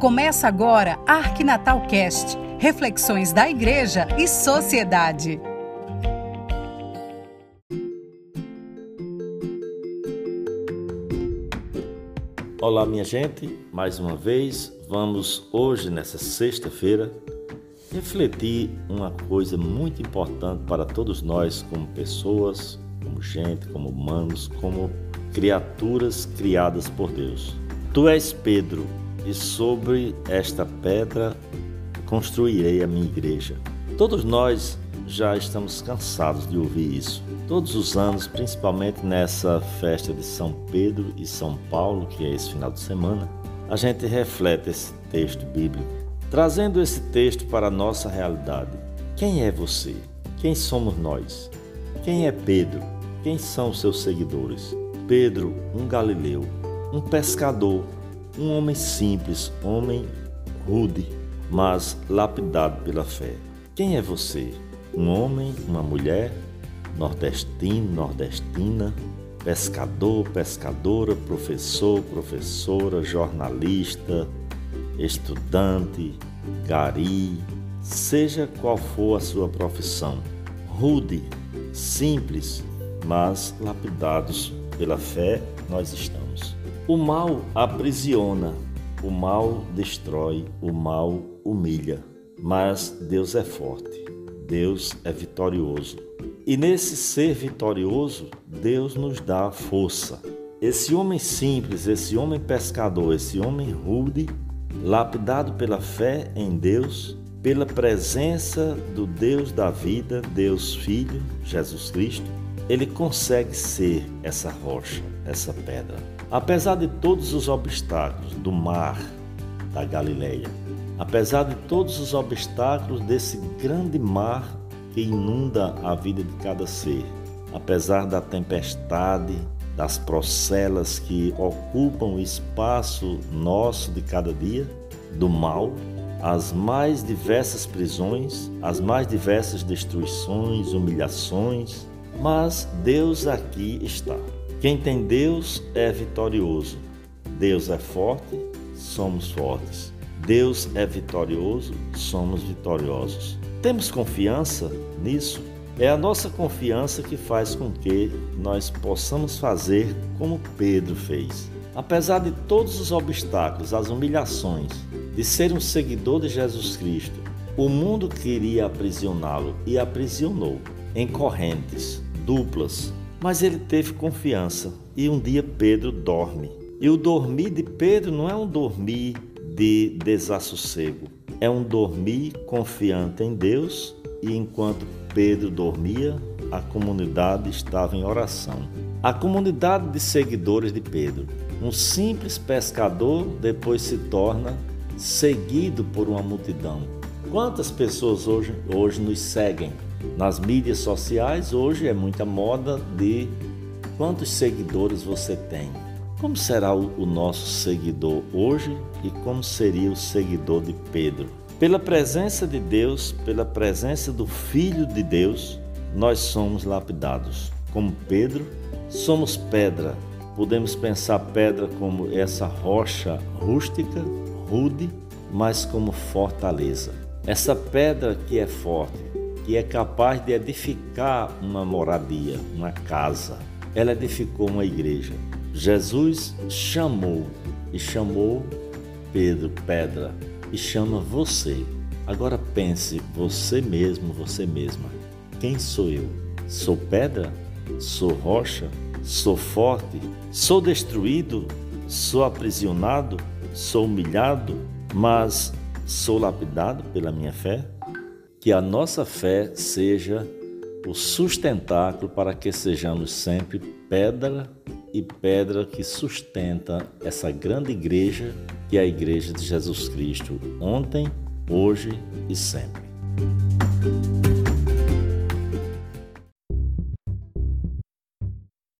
Começa agora Arquinatal Cast, reflexões da igreja e sociedade. Olá, minha gente, mais uma vez vamos hoje, nessa sexta-feira, refletir uma coisa muito importante para todos nós, como pessoas, como gente, como humanos, como criaturas criadas por Deus. Tu és Pedro, e sobre esta pedra construirei a minha igreja. Todos nós já estamos cansados de ouvir isso. Todos os anos, principalmente nessa festa de São Pedro e São Paulo, que é esse final de semana, a gente reflete esse texto bíblico, trazendo esse texto para a nossa realidade. Quem é você? Quem somos nós? Quem é Pedro? Quem são seus seguidores? Pedro, um galileu, um pescador, um homem simples, homem rude, mas lapidado pela fé. Quem é você? Um homem, uma mulher, nordestino, nordestina, pescador, pescadora, professor, professora, jornalista, estudante, gari, seja qual for a sua profissão. Rude, simples, mas lapidados pela fé nós estamos. O mal aprisiona, o mal destrói, o mal humilha, mas Deus é forte, Deus é vitorioso. E nesse ser vitorioso, Deus nos dá força. Esse homem simples, esse homem pescador, esse homem rude, lapidado pela fé em Deus, pela presença do Deus da vida, Deus Filho, Jesus Cristo, ele consegue ser essa rocha, essa pedra. Apesar de todos os obstáculos do mar da Galileia, apesar de todos os obstáculos desse grande mar que inunda a vida de cada ser, apesar da tempestade, das procelas que ocupam o espaço nosso de cada dia, do mal, as mais diversas prisões, as mais diversas destruições, humilhações, mas Deus aqui está. Quem tem Deus é vitorioso. Deus é forte, somos fortes. Deus é vitorioso, somos vitoriosos. Temos confiança nisso? É a nossa confiança que faz com que nós possamos fazer como Pedro fez. Apesar de todos os obstáculos, as humilhações, de ser um seguidor de Jesus Cristo, o mundo queria aprisioná-lo e aprisionou em correntes, duplas, mas ele teve confiança e um dia Pedro dorme. E o dormir de Pedro não é um dormir de desassossego, é um dormir confiante em Deus e enquanto Pedro dormia, a comunidade estava em oração. A comunidade de seguidores de Pedro. Um simples pescador depois se torna seguido por uma multidão. Quantas pessoas hoje, hoje nos seguem? Nas mídias sociais, hoje é muita moda de quantos seguidores você tem. Como será o, nosso seguidor hoje e como seria o seguidor de Pedro? Pela presença de Deus, pela presença do Filho de Deus, nós somos lapidados. Como Pedro, somos pedra. Podemos pensar pedra como essa rocha rústica, rude, mas como fortaleza. Essa pedra que é forte, que é capaz de edificar uma moradia, uma casa. Ela edificou uma igreja. Jesus chamou e chamou Pedro, pedra, e chama você. Agora pense, você mesmo, você mesma. Quem sou eu? Sou pedra? Sou rocha? Sou forte? Sou destruído? Sou aprisionado? Sou humilhado? Mas sou lapidado pela minha fé? Que a nossa fé seja o sustentáculo para que sejamos sempre pedra e pedra que sustenta essa grande igreja que é a igreja de Jesus Cristo, ontem, hoje e sempre.